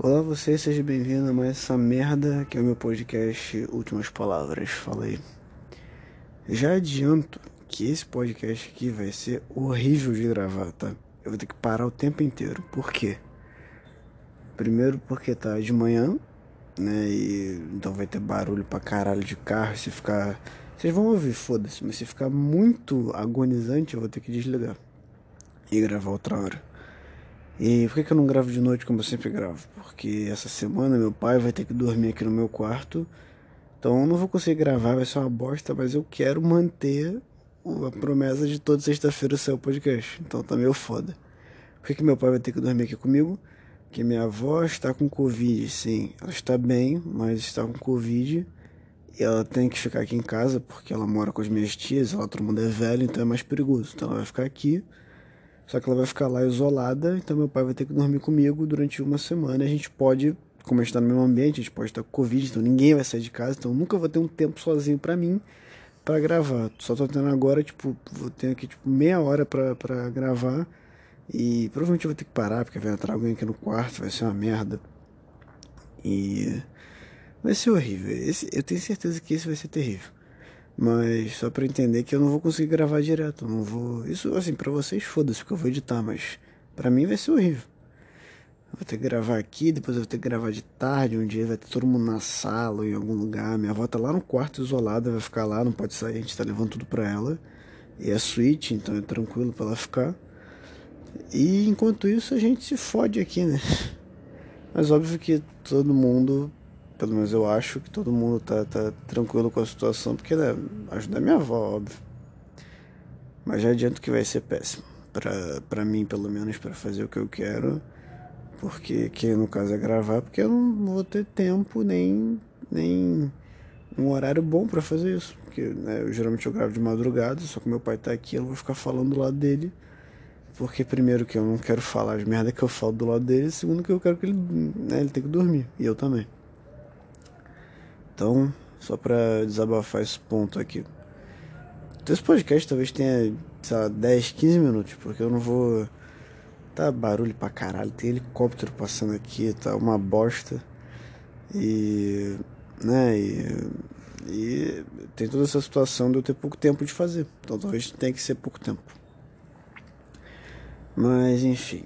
Olá você, seja bem-vindo a mais essa merda que é o meu podcast Últimas Palavras. Fala aí. Já adianto que esse podcast aqui vai ser horrível de gravar, tá? Eu vou ter que parar o tempo inteiro. Por quê? Primeiro porque tá de manhã, né? E então vai ter barulho pra caralho de carro. Se ficar. Vocês vão ouvir, foda-se, mas se ficar muito agonizante, eu vou ter que desligar e gravar outra hora. E por que, eu não gravo de noite como eu sempre gravo? Porque essa semana meu pai vai ter que dormir aqui no meu quarto. Então eu não vou conseguir gravar, vai ser uma bosta, mas eu quero manter a promessa de toda sexta-feira ser o podcast. Então tá meio foda. Por que, que meu pai vai ter que dormir aqui comigo? Porque minha avó está com Covid, sim. Ela está bem, mas está com Covid. E ela tem que ficar aqui em casa porque ela mora com as minhas tias, ela todo mundo é velho, então é mais perigoso. Então ela vai ficar aqui. Só que ela vai ficar lá isolada, então meu pai vai ter que dormir comigo durante uma semana. A gente pode, como a gente tá no mesmo ambiente, a gente pode estar com Covid, então ninguém vai sair de casa, então nunca vou ter um tempo sozinho para mim para gravar. Só tô tendo agora, tipo, vou ter aqui tipo meia hora para gravar. E provavelmente eu vou ter que parar, porque vai entrar alguém aqui no quarto, vai ser uma merda. E vai ser horrível. Esse, eu tenho certeza que esse vai ser terrível. Mas só para entender que eu não vou conseguir gravar direto, não vou. Isso assim para vocês foda-se porque eu vou editar, mas para mim vai ser horrível. Vou ter que gravar aqui, depois eu vou ter que gravar de tarde, um dia vai ter todo mundo na sala ou em algum lugar. Minha avó tá lá no quarto isolada, vai ficar lá, não pode sair, a gente tá levando tudo pra ela. E é suíte, então é tranquilo para ela ficar. E enquanto isso a gente se fode aqui, né? Mas óbvio que todo mundo pelo menos eu acho que todo mundo tá, tá tranquilo com a situação, porque né, ajuda a minha avó, óbvio. Mas já adianto que vai ser péssimo. Pra, pra mim, pelo menos, para fazer o que eu quero. Porque, que no caso é gravar, porque eu não vou ter tempo nem, nem um horário bom para fazer isso. Porque né, eu, geralmente eu gravo de madrugada, só que meu pai tá aqui, eu vou ficar falando do lado dele. Porque primeiro que eu não quero falar as merdas que eu falo do lado dele, segundo que eu quero que ele, né, ele tenha que dormir. E eu também. Então, só para desabafar esse ponto aqui. Então, esse podcast talvez tenha, sei lá, 10, 15 minutos, porque eu não vou. Tá barulho pra caralho, tem helicóptero passando aqui, tá uma bosta. E. né, e. E tem toda essa situação de eu ter pouco tempo de fazer. Então talvez tenha que ser pouco tempo. Mas enfim.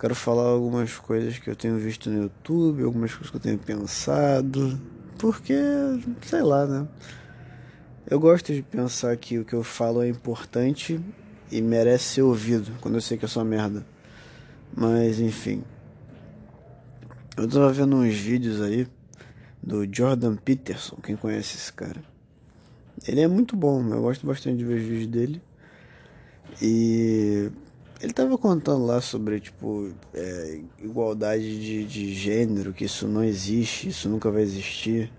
Quero falar algumas coisas que eu tenho visto no YouTube, algumas coisas que eu tenho pensado porque, sei lá, né? Eu gosto de pensar que o que eu falo é importante e merece ser ouvido quando eu sei que é só merda. Mas, enfim. Eu tava vendo uns vídeos aí do Jordan Peterson, quem conhece esse cara. Ele é muito bom, eu gosto bastante de ver os vídeos dele. E ele tava contando lá sobre, tipo, é, igualdade de, de gênero, que isso não existe, isso nunca vai existir.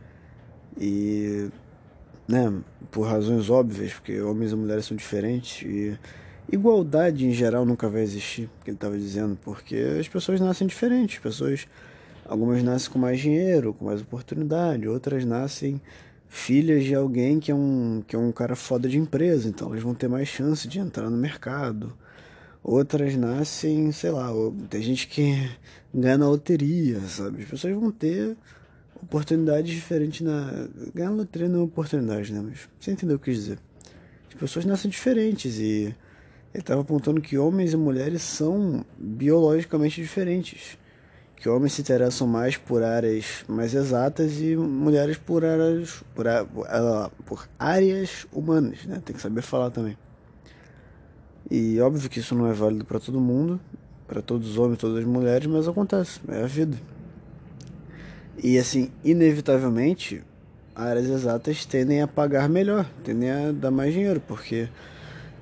E, né, por razões óbvias, porque homens e mulheres são diferentes. E igualdade em geral nunca vai existir, que ele tava dizendo, porque as pessoas nascem diferentes. Pessoas, algumas nascem com mais dinheiro, com mais oportunidade, outras nascem filhas de alguém que é um, que é um cara foda de empresa, então elas vão ter mais chance de entrar no mercado Outras nascem, sei lá, tem gente que ganha na loteria, sabe? As pessoas vão ter oportunidades diferentes na. Ganhar loteria não é oportunidade, né? Mas você entendeu o que eu quis dizer. As pessoas nascem diferentes e ele estava apontando que homens e mulheres são biologicamente diferentes. Que homens se interessam mais por áreas mais exatas e mulheres por áreas, por, por áreas humanas, né? Tem que saber falar também. E óbvio que isso não é válido para todo mundo, para todos os homens, todas as mulheres, mas acontece, é a vida. E assim, inevitavelmente, áreas exatas tendem a pagar melhor, tendem a dar mais dinheiro, porque,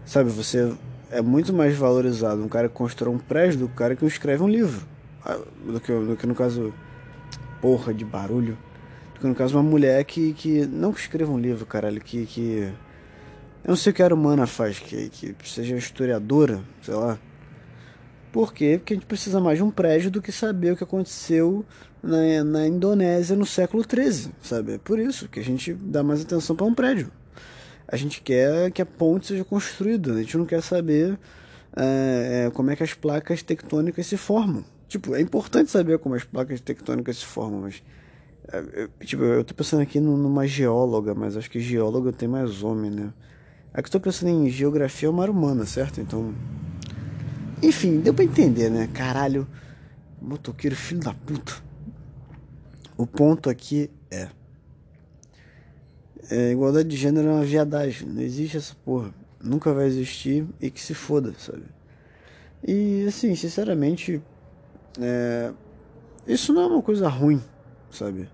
sabe, você é muito mais valorizado um cara que constrói um prédio do que cara que escreve um livro. Ah, do que, do que no caso, porra de barulho. Do que no caso uma mulher que, que não que escreva um livro, caralho, que, que eu não sei o que a humana faz, que, que seja historiadora, sei lá. Por quê? Porque a gente precisa mais de um prédio do que saber o que aconteceu na, na Indonésia no século XIII, sabe? É por isso que a gente dá mais atenção para um prédio. A gente quer que a ponte seja construída, a gente não quer saber é, é, como é que as placas tectônicas se formam. Tipo, é importante saber como as placas tectônicas se formam, mas. É, tipo, eu tô pensando aqui numa geóloga, mas acho que geóloga tem mais homem, né? Aqui eu tô pensando em geografia ou mar humana, certo? Então. Enfim, deu pra entender, né? Caralho. Motoqueiro, filho da puta. O ponto aqui é. é igualdade de gênero é uma viadagem. Não existe essa porra. Nunca vai existir e que se foda, sabe? E assim, sinceramente, é, isso não é uma coisa ruim, sabe?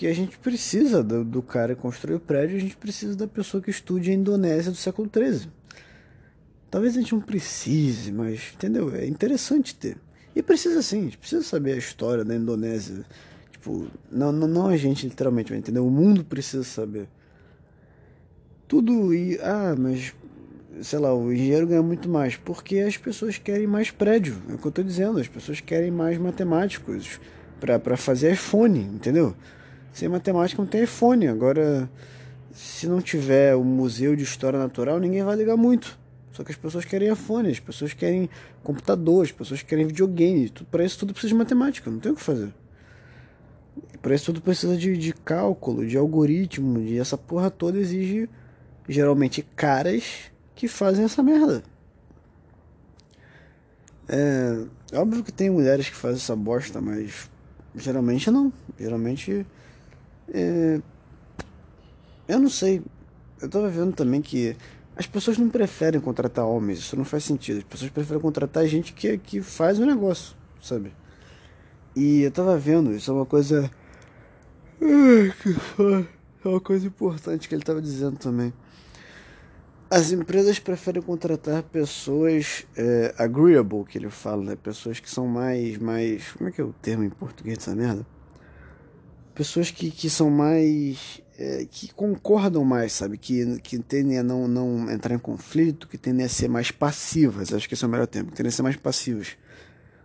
Porque a gente precisa do, do cara que construiu o prédio, a gente precisa da pessoa que estude a Indonésia do século XIII. Talvez a gente não precise, mas, entendeu? É interessante ter. E precisa sim, a gente precisa saber a história da Indonésia. Tipo, não, não, não a gente literalmente, entendeu? O mundo precisa saber. Tudo e. Ah, mas sei lá, o engenheiro ganha muito mais, porque as pessoas querem mais prédio, é o que eu estou dizendo, as pessoas querem mais matemáticos para fazer iPhone, entendeu? Sem matemática não tem iPhone, agora se não tiver o museu de história natural, ninguém vai ligar muito. Só que as pessoas querem iPhone, as pessoas querem computador, as pessoas querem videogame, para isso tudo precisa de matemática, não tem o que fazer. Para isso tudo precisa de, de cálculo, de algoritmo, e essa porra toda exige geralmente caras que fazem essa merda. É óbvio que tem mulheres que fazem essa bosta, mas geralmente não. Geralmente. É, eu não sei. Eu tava vendo também que as pessoas não preferem contratar homens, isso não faz sentido. As pessoas preferem contratar gente que, que faz o negócio, sabe? E eu tava vendo, isso é uma coisa. É uma coisa importante que ele tava dizendo também. As empresas preferem contratar pessoas é, agreeable, que ele fala, né? Pessoas que são mais, mais... Como é que é o termo em português dessa merda? Pessoas que, que são mais... É, que concordam mais, sabe? Que, que tendem a não, não entrar em conflito, que tendem a ser mais passivas. Acho que esse é o melhor termo. Que tendem a ser mais passivas.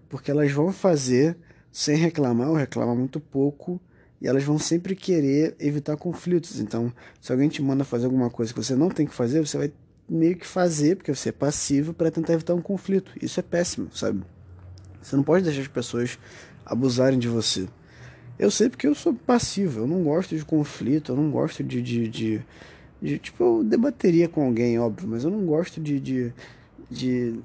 Porque elas vão fazer sem reclamar ou reclamar muito pouco e elas vão sempre querer evitar conflitos. Então, se alguém te manda fazer alguma coisa que você não tem que fazer, você vai meio que fazer, porque você é passivo, para tentar evitar um conflito. Isso é péssimo, sabe? Você não pode deixar as pessoas abusarem de você. Eu sei porque eu sou passivo, eu não gosto de conflito, eu não gosto de. de, de, de tipo, eu debateria com alguém, óbvio, mas eu não gosto de, de, de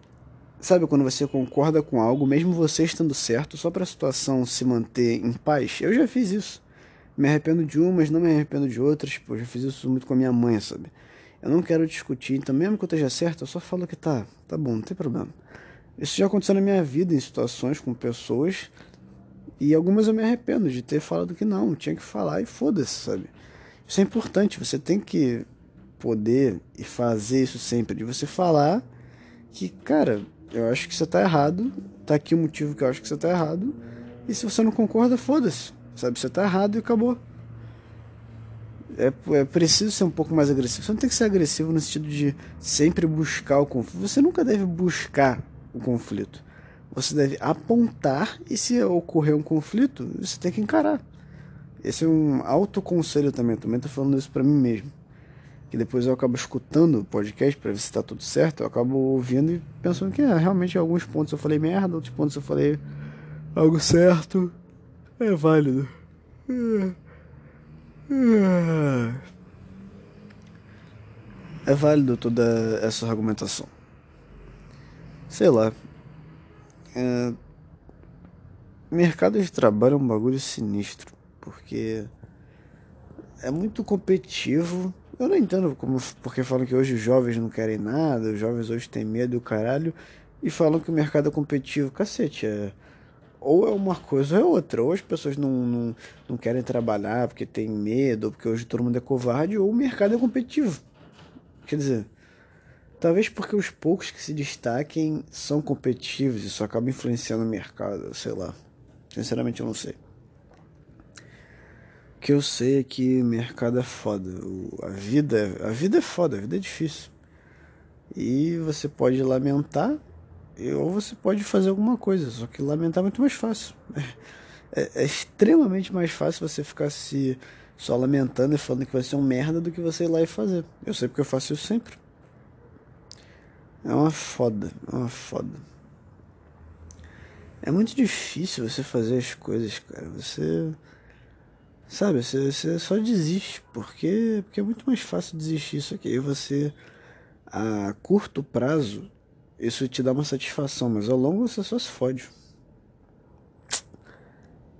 Sabe quando você concorda com algo, mesmo você estando certo, só para a situação se manter em paz? Eu já fiz isso. Me arrependo de umas, não me arrependo de outras. Tipo, eu já fiz isso muito com a minha mãe, sabe? Eu não quero discutir, então mesmo que eu esteja certo, eu só falo que tá, tá bom, não tem problema. Isso já aconteceu na minha vida, em situações com pessoas, e algumas eu me arrependo de ter falado que não, tinha que falar e foda-se, sabe? Isso é importante, você tem que poder e fazer isso sempre, de você falar que, cara, eu acho que você tá errado, tá aqui o motivo que eu acho que você tá errado, e se você não concorda, foda-se, sabe? Você tá errado e acabou. É, é preciso ser um pouco mais agressivo. Você não tem que ser agressivo no sentido de sempre buscar o conflito. Você nunca deve buscar o conflito. Você deve apontar e se ocorrer um conflito, você tem que encarar. Esse é um autoconselho também. Também tô falando isso para mim mesmo que depois eu acabo escutando o podcast para ver se está tudo certo, eu acabo ouvindo e pensando que é, realmente em alguns pontos eu falei merda, outros pontos eu falei algo certo, é válido. É válido toda essa argumentação. Sei lá. É... Mercado de trabalho é um bagulho sinistro, porque é muito competitivo eu não entendo como, porque falam que hoje os jovens não querem nada, os jovens hoje têm medo do caralho, e falam que o mercado é competitivo. Cacete, é. Ou é uma coisa ou é outra. Ou as pessoas não, não, não querem trabalhar porque tem medo, ou porque hoje todo mundo é covarde, ou o mercado é competitivo. Quer dizer, talvez porque os poucos que se destaquem são competitivos, isso acaba influenciando o mercado, sei lá. Sinceramente eu não sei que eu sei é que mercado é foda. A vida, a vida é foda, a vida é difícil. E você pode lamentar, ou você pode fazer alguma coisa. Só que lamentar é muito mais fácil. É, é extremamente mais fácil você ficar se só lamentando e falando que vai ser um merda do que você ir lá e fazer. Eu sei porque eu faço isso sempre. É uma foda, é uma foda. É muito difícil você fazer as coisas, cara. Você. Sabe, você, você só desiste. Porque, porque é muito mais fácil desistir isso aqui. Aí você, a curto prazo, isso te dá uma satisfação, mas ao longo você só se fode.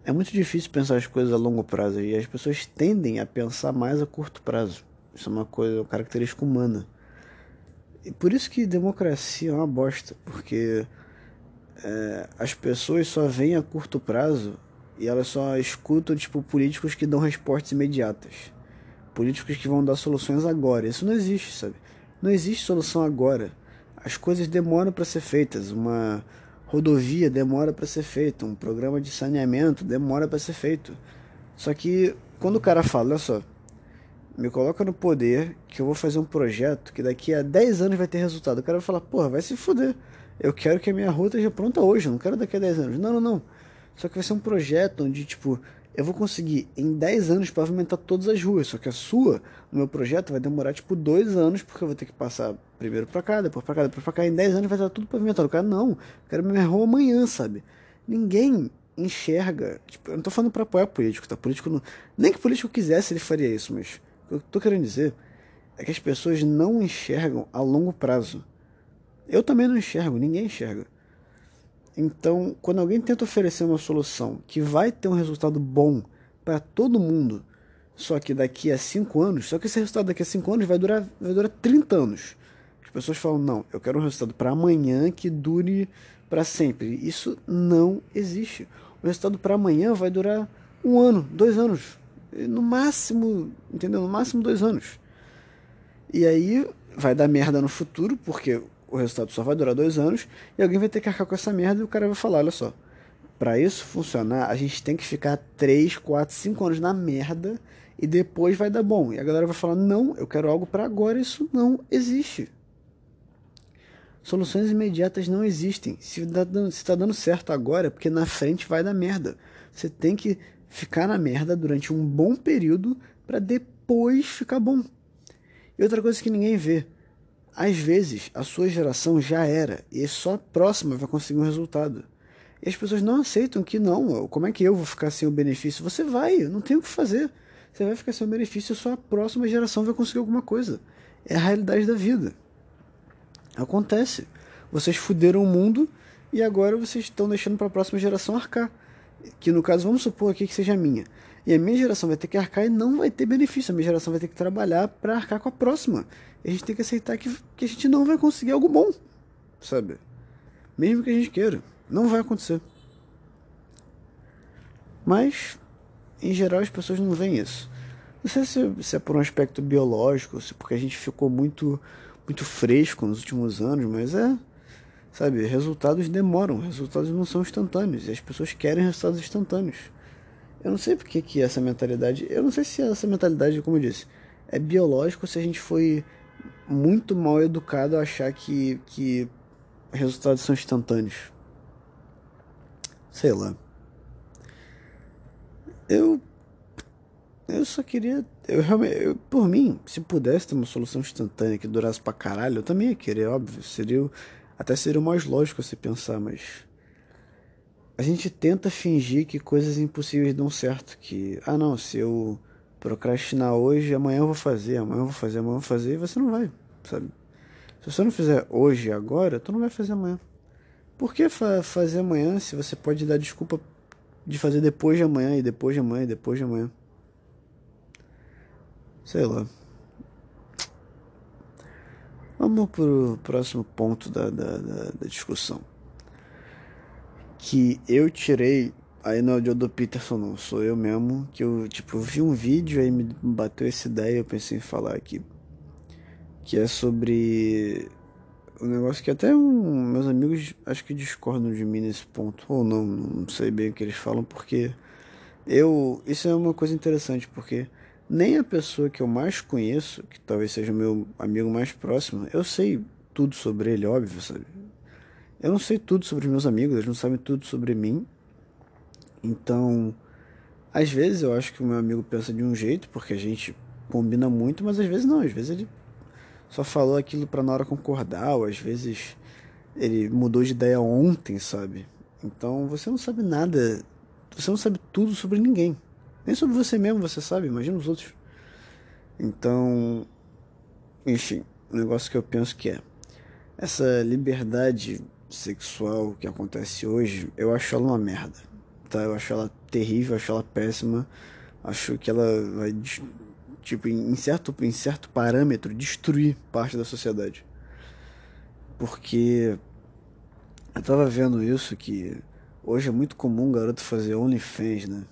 É muito difícil pensar as coisas a longo prazo e as pessoas tendem a pensar mais a curto prazo. Isso é uma coisa, uma característica humana. E por isso que democracia é uma bosta, porque é, as pessoas só veem a curto prazo e elas só escutam tipo políticos que dão respostas imediatas. Políticos que vão dar soluções agora. Isso não existe, sabe? Não existe solução agora. As coisas demoram para ser feitas. Uma rodovia demora para ser feita, um programa de saneamento demora para ser feito. Só que quando o cara fala, olha só, me coloca no poder que eu vou fazer um projeto que daqui a 10 anos vai ter resultado. O cara vai falar, porra, vai se fuder. Eu quero que a minha rua esteja pronta hoje, não quero daqui a 10 anos. Não, não, não. Só que vai ser um projeto onde, tipo, eu vou conseguir em 10 anos pavimentar todas as ruas. Só que a sua, no meu projeto, vai demorar tipo 2 anos, porque eu vou ter que passar primeiro pra cá, depois pra cá, depois pra cá. Em 10 anos vai estar tudo pavimentado. O cara, não, eu quero minha rua amanhã, sabe? Ninguém enxerga. Tipo, eu não tô falando pra apoiar político, tá? Político não. Nem que político quisesse, ele faria isso, mas o que eu tô querendo dizer é que as pessoas não enxergam a longo prazo. Eu também não enxergo, ninguém enxerga. Então, quando alguém tenta oferecer uma solução que vai ter um resultado bom para todo mundo, só que daqui a 5 anos, só que esse resultado daqui a 5 anos vai durar, vai durar 30 anos. As pessoas falam, não, eu quero um resultado para amanhã que dure para sempre. Isso não existe. O resultado para amanhã vai durar um ano, dois anos. No máximo, entendeu? No máximo dois anos. E aí vai dar merda no futuro, porque o resultado só vai durar dois anos e alguém vai ter que arcar com essa merda e o cara vai falar: olha só, para isso funcionar, a gente tem que ficar 3, 4, 5 anos na merda e depois vai dar bom. E a galera vai falar: não, eu quero algo para agora. Isso não existe. Soluções imediatas não existem. Se está dando, se tá dando certo agora, é porque na frente vai dar merda. Você tem que ficar na merda durante um bom período para depois ficar bom. E outra coisa que ninguém vê às vezes, a sua geração já era e só a próxima vai conseguir um resultado. E as pessoas não aceitam que não, como é que eu vou ficar sem o benefício? Você vai, não tem o que fazer. Você vai ficar sem o benefício só a próxima geração vai conseguir alguma coisa. É a realidade da vida. Acontece. Vocês fuderam o mundo e agora vocês estão deixando para a próxima geração arcar. Que no caso, vamos supor aqui que seja a minha. E a minha geração vai ter que arcar e não vai ter benefício. A minha geração vai ter que trabalhar para arcar com a próxima. E a gente tem que aceitar que, que a gente não vai conseguir algo bom, sabe? Mesmo que a gente queira. Não vai acontecer. Mas, em geral, as pessoas não veem isso. Não sei se, se é por um aspecto biológico, se porque a gente ficou muito, muito fresco nos últimos anos, mas é. Sabe, resultados demoram, resultados não são instantâneos. E as pessoas querem resultados instantâneos. Eu não sei porque que essa mentalidade. Eu não sei se essa mentalidade, como eu disse, é biológico se a gente foi muito mal educado a achar que, que resultados são instantâneos. Sei lá. Eu. Eu só queria. Eu realmente. Eu, por mim, se pudesse ter uma solução instantânea que durasse pra caralho, eu também ia querer, óbvio. Seria. Até seria o mais lógico se pensar, mas a gente tenta fingir que coisas impossíveis dão certo, que ah não, se eu procrastinar hoje, amanhã eu vou fazer, amanhã eu vou fazer, amanhã eu vou fazer, e você não vai, sabe? Se você não fizer hoje agora, tu não vai fazer amanhã. Por que fa fazer amanhã se você pode dar desculpa de fazer depois de amanhã e depois de amanhã e depois de amanhã? Sei lá. Vamos pro próximo ponto da, da, da, da discussão que eu tirei. Aí não é o do Peterson, não, sou eu mesmo. Que eu, tipo, vi um vídeo, aí me bateu essa ideia, eu pensei em falar aqui. Que é sobre. Um negócio que até um, meus amigos acho que discordam de mim nesse ponto. Ou não, não sei bem o que eles falam, porque eu. Isso é uma coisa interessante, porque nem a pessoa que eu mais conheço, que talvez seja o meu amigo mais próximo, eu sei tudo sobre ele, óbvio, sabe? Eu não sei tudo sobre meus amigos, eles não sabem tudo sobre mim. Então, às vezes eu acho que o meu amigo pensa de um jeito, porque a gente combina muito, mas às vezes não, às vezes ele só falou aquilo para na hora concordar, ou às vezes ele mudou de ideia ontem, sabe? Então você não sabe nada, você não sabe tudo sobre ninguém. Nem sobre você mesmo você sabe, imagina os outros. Então, enfim, o negócio que eu penso que é essa liberdade sexual que acontece hoje, eu acho ela uma merda. Tá? Eu acho ela terrível, acho ela péssima. Acho que ela vai tipo em certo em certo parâmetro destruir parte da sociedade. Porque eu tava vendo isso que hoje é muito comum um garoto fazer OnlyFans, né?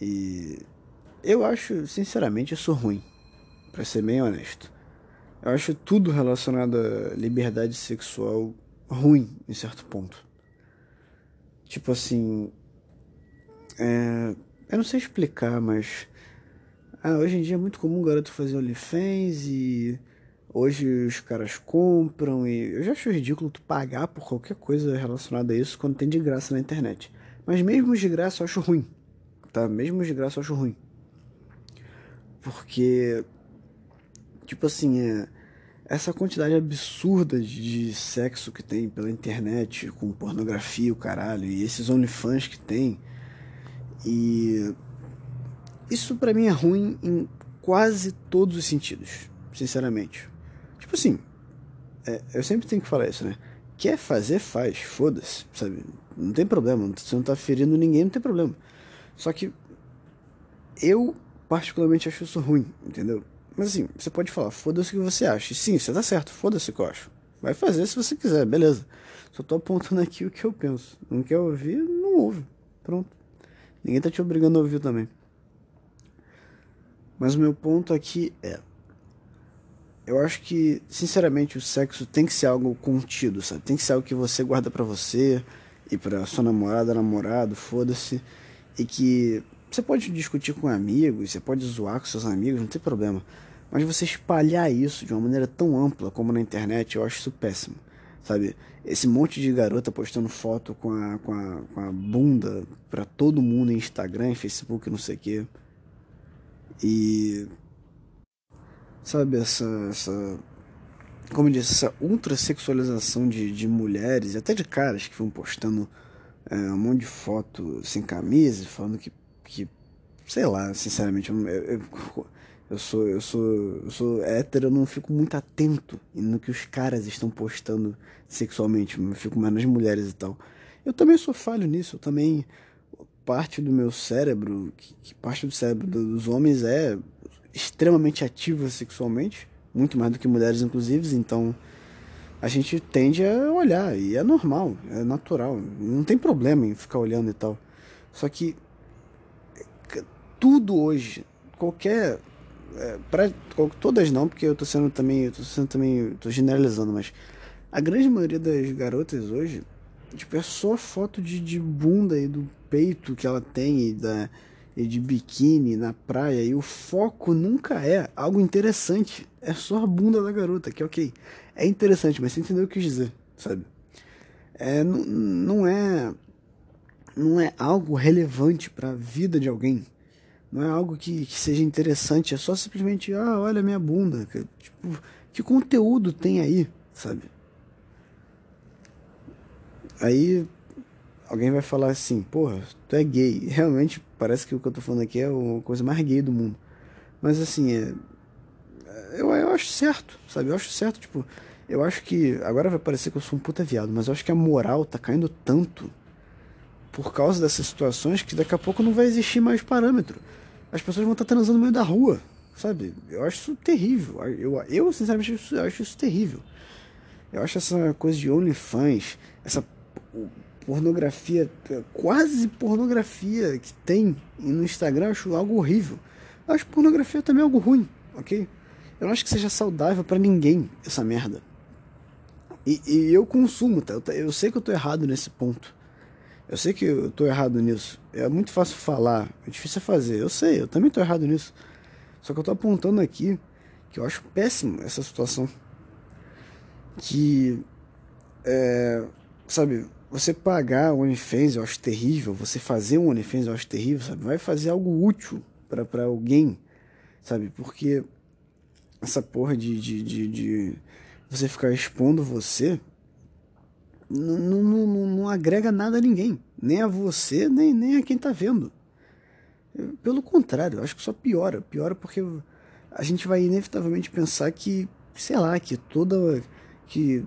E eu acho, sinceramente, isso ruim, para ser bem honesto. Eu acho tudo relacionado à liberdade sexual ruim, em certo ponto. Tipo assim. É, eu não sei explicar, mas. Ah, hoje em dia é muito comum o garoto fazer OnlyFans e. Hoje os caras compram e. Eu já acho ridículo tu pagar por qualquer coisa relacionada a isso quando tem de graça na internet. Mas mesmo de graça eu acho ruim. Tá? Mesmo de graça eu acho ruim. Porque. Tipo assim, é essa quantidade absurda de sexo que tem pela internet, com pornografia, o caralho, e esses OnlyFans que tem. E isso para mim é ruim em quase todos os sentidos, sinceramente. Tipo assim, é, eu sempre tenho que falar isso, né? Quer fazer, faz, foda-se, sabe? Não tem problema, você não tá ferindo ninguém, não tem problema. Só que eu particularmente acho isso ruim, entendeu? Mas assim, você pode falar, foda-se o que você acha. sim, você tá certo, foda-se o que eu acho. Vai fazer se você quiser, beleza. Só tô apontando aqui o que eu penso. Não quer ouvir, não ouve. Pronto. Ninguém tá te obrigando a ouvir também. Mas o meu ponto aqui é. Eu acho que, sinceramente, o sexo tem que ser algo contido, sabe? Tem que ser algo que você guarda para você e para sua namorada, namorado, foda-se. E que você pode discutir com amigos, você pode zoar com seus amigos, não tem problema. Mas você espalhar isso de uma maneira tão ampla como na internet, eu acho isso péssimo. Sabe? Esse monte de garota postando foto com a, com a, com a bunda pra todo mundo em Instagram, Facebook, não sei o quê. E. Sabe, essa. essa como eu disse, essa ultra sexualização de, de mulheres e até de caras que vão postando é, um monte de foto sem camisa, falando que que sei lá, sinceramente, eu, eu, eu, sou eu sou eu sou hétero, eu não fico muito atento no que os caras estão postando sexualmente, eu fico mais nas mulheres e tal. Eu também sou falho nisso, eu também parte do meu cérebro, que, que parte do cérebro dos homens é extremamente ativa sexualmente, muito mais do que mulheres inclusive, então a gente tende a olhar e é normal, é natural, não tem problema em ficar olhando e tal. Só que tudo hoje, qualquer. É, pra, todas não, porque eu tô sendo também. Eu tô sendo também. tô generalizando, mas a grande maioria das garotas hoje, tipo, é só foto de, de bunda e do peito que ela tem e, da, e de biquíni na praia. E o foco nunca é algo interessante. É só a bunda da garota, que ok. É interessante, mas você entendeu o que eu quis dizer, sabe? É, não, é. Não é algo relevante para a vida de alguém não é algo que, que seja interessante, é só simplesmente, ah, olha minha bunda. Que, tipo, que conteúdo tem aí, sabe? Aí alguém vai falar assim, porra, tu é gay. Realmente parece que o que eu tô falando aqui é a coisa mais gay do mundo. Mas assim, é, eu, eu acho certo, sabe? Eu acho certo, tipo, eu acho que. Agora vai parecer que eu sou um puta viado, mas eu acho que a moral tá caindo tanto por causa dessas situações que daqui a pouco não vai existir mais parâmetro as pessoas vão estar transando no meio da rua, sabe? Eu acho isso terrível. Eu, eu sinceramente, eu acho isso terrível. Eu acho essa coisa de OnlyFans, essa pornografia, quase pornografia que tem no Instagram, eu acho algo horrível. Eu acho pornografia também algo ruim, ok? Eu não acho que seja saudável para ninguém essa merda. E, e, eu consumo, tá? Eu, eu sei que eu tô errado nesse ponto. Eu sei que eu tô errado nisso. É muito fácil falar, é difícil fazer. Eu sei, eu também tô errado nisso. Só que eu tô apontando aqui que eu acho péssimo essa situação. Que, é, sabe, você pagar o OnlyFans eu acho terrível. Você fazer um OnlyFans eu acho terrível, sabe? Vai fazer algo útil para alguém, sabe? Porque essa porra de, de, de, de você ficar expondo você não, não, não, não agrega nada a ninguém, nem a você, nem, nem a quem está vendo. Pelo contrário, acho que só piora. Piora porque a gente vai inevitavelmente pensar que, sei lá, que toda. que.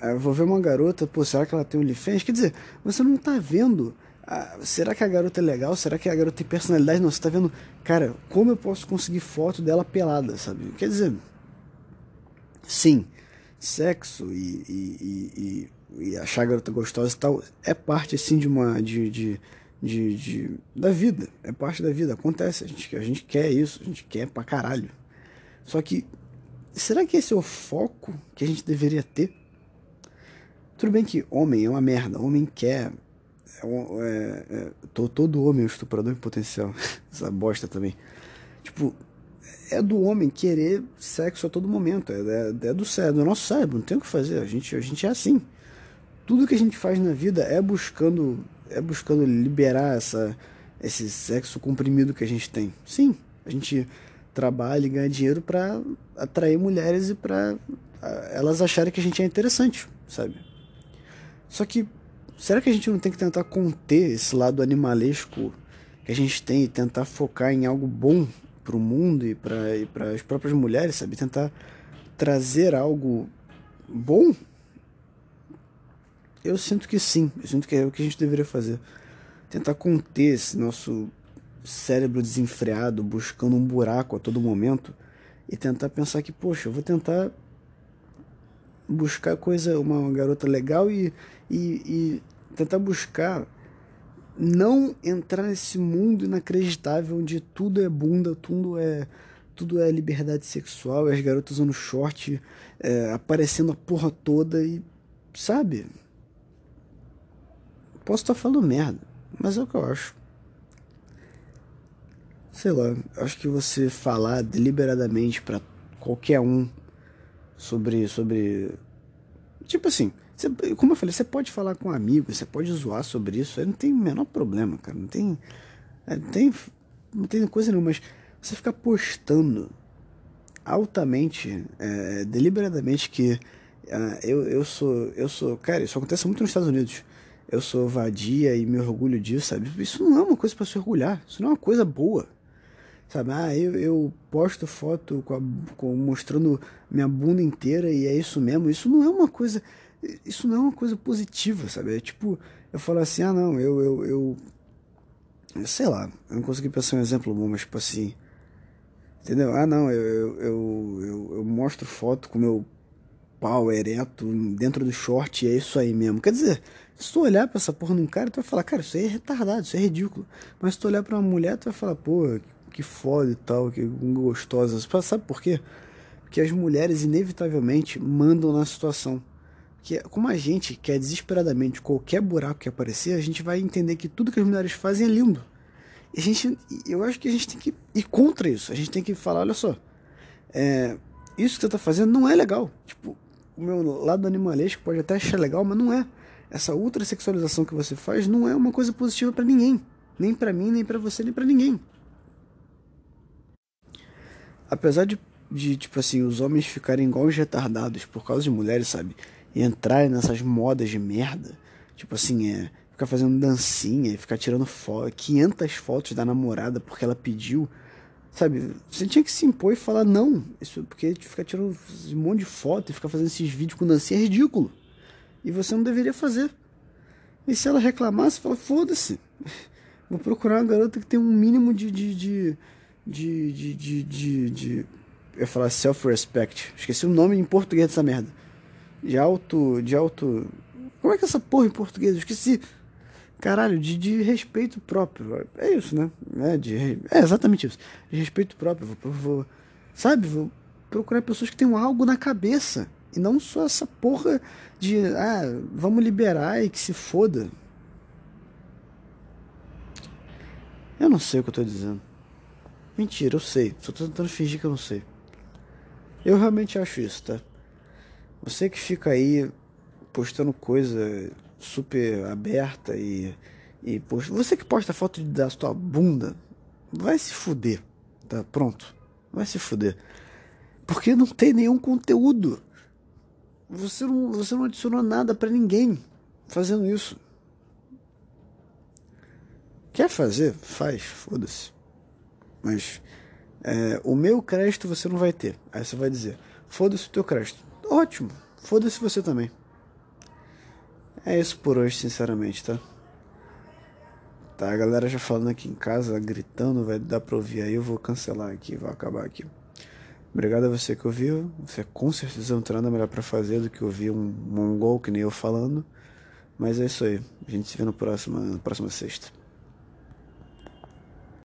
Ah, vou ver uma garota, pô, será que ela tem um OnlyFans? Quer dizer, você não está vendo. Ah, será que a garota é legal? Será que a garota tem personalidade? Não, você está vendo, cara, como eu posso conseguir foto dela pelada, sabe? Quer dizer, sim, sexo e, e, e, e achar a garota gostosa e tal é parte, assim, de uma. de, de de, de, da vida, é parte da vida, acontece, a gente, a gente quer isso, a gente quer pra caralho. Só que, será que esse é o foco que a gente deveria ter? Tudo bem que homem é uma merda, homem quer. É, é, é, todo homem é um estuprador em potencial, essa bosta também. Tipo, é do homem querer sexo a todo momento, é, é, é do cérebro, do nosso cérebro, não tem o que fazer, a gente, a gente é assim. Tudo que a gente faz na vida é buscando é buscando liberar essa, esse sexo comprimido que a gente tem. Sim, a gente trabalha e ganha dinheiro para atrair mulheres e para elas acharem que a gente é interessante, sabe? Só que será que a gente não tem que tentar conter esse lado animalesco que a gente tem e tentar focar em algo bom para o mundo e para as próprias mulheres, sabe? Tentar trazer algo bom eu sinto que sim, eu sinto que é o que a gente deveria fazer. Tentar conter esse nosso cérebro desenfreado, buscando um buraco a todo momento e tentar pensar que, poxa, eu vou tentar buscar coisa, uma garota legal e, e, e tentar buscar não entrar nesse mundo inacreditável onde tudo é bunda, tudo é tudo é liberdade sexual, as garotas usando short, é, aparecendo a porra toda e sabe? Posso estar falando merda, mas é o que eu acho. Sei lá, acho que você falar deliberadamente para qualquer um sobre. sobre. Tipo assim, você, como eu falei, você pode falar com um amigo, você pode zoar sobre isso, não tem o menor problema, cara. Não tem. É, não tem, não tem coisa nenhuma, mas você ficar postando altamente, é, deliberadamente que uh, eu, eu sou. Eu sou. Cara, isso acontece muito nos Estados Unidos eu sou vadia e me orgulho disso, sabe? Isso não é uma coisa para se orgulhar, isso não é uma coisa boa. Sabe, ah, eu, eu posto foto com, a, com mostrando minha bunda inteira e é isso mesmo. Isso não é uma coisa, isso não é uma coisa positiva, sabe? É tipo, eu falo assim, ah não, eu, eu, eu sei lá, eu não consegui pensar um exemplo bom, mas tipo assim, entendeu? Ah não, eu, eu, eu, eu, mostro foto com meu pau ereto dentro do short e é isso aí mesmo. Quer dizer, se tu olhar pra essa porra num cara, tu vai falar, cara, isso aí é retardado, isso é ridículo. Mas se tu olhar pra uma mulher, tu vai falar, pô, que foda e tal, que gostosa. Sabe por quê? Porque as mulheres, inevitavelmente, mandam na situação. Que como a gente quer desesperadamente qualquer buraco que aparecer, a gente vai entender que tudo que as mulheres fazem é lindo. E a gente, eu acho que a gente tem que ir contra isso. A gente tem que falar, olha só, é, isso que você tá fazendo não é legal. Tipo, o meu lado animalesco pode até achar legal, mas não é essa ultra sexualização que você faz não é uma coisa positiva para ninguém, nem para mim, nem para você, nem para ninguém. Apesar de, de, tipo assim, os homens ficarem igual os retardados por causa de mulheres, sabe? E entrarem nessas modas de merda, tipo assim, é ficar fazendo dancinha, ficar tirando fo 500 fotos da namorada porque ela pediu, sabe? Você tinha que se impor e falar não, isso porque ficar tirando um monte de foto e ficar fazendo esses vídeos com dancinha é ridículo. E você não deveria fazer. E se ela reclamar, você fala, foda-se. Vou procurar uma garota que tem um mínimo de. de, de, de, de, de, de, de eu ia falar self-respect. Esqueci o nome em português dessa merda. De alto. De alto. Como é que é essa porra em português? Eu esqueci. Caralho, de, de respeito próprio. É isso, né? É, de, é exatamente isso. De respeito próprio. Vou, vou, sabe? Vou procurar pessoas que tenham algo na cabeça. E não só essa porra de, ah, vamos liberar e que se foda. Eu não sei o que eu tô dizendo. Mentira, eu sei. Só tô tentando fingir que eu não sei. Eu realmente acho isso, tá? Você que fica aí postando coisa super aberta e. e posta, você que posta foto da sua bunda, vai se fuder, tá? Pronto. Vai se fuder. Porque não tem nenhum conteúdo. você não, você não adicionou nada para ninguém fazendo isso. Quer fazer? Faz, foda-se. Mas é, o meu crédito você não vai ter. Aí você vai dizer: foda-se o teu crédito. Ótimo, foda-se você também. É isso por hoje, sinceramente, tá? Tá, a galera já falando aqui em casa, gritando, vai dar pra ouvir aí, eu vou cancelar aqui, vou acabar aqui. Obrigado a você que ouviu. Você com certeza não tem nada melhor para fazer do que ouvir um mongol que nem eu falando. Mas é isso aí. A gente se vê no próximo, na próxima sexta.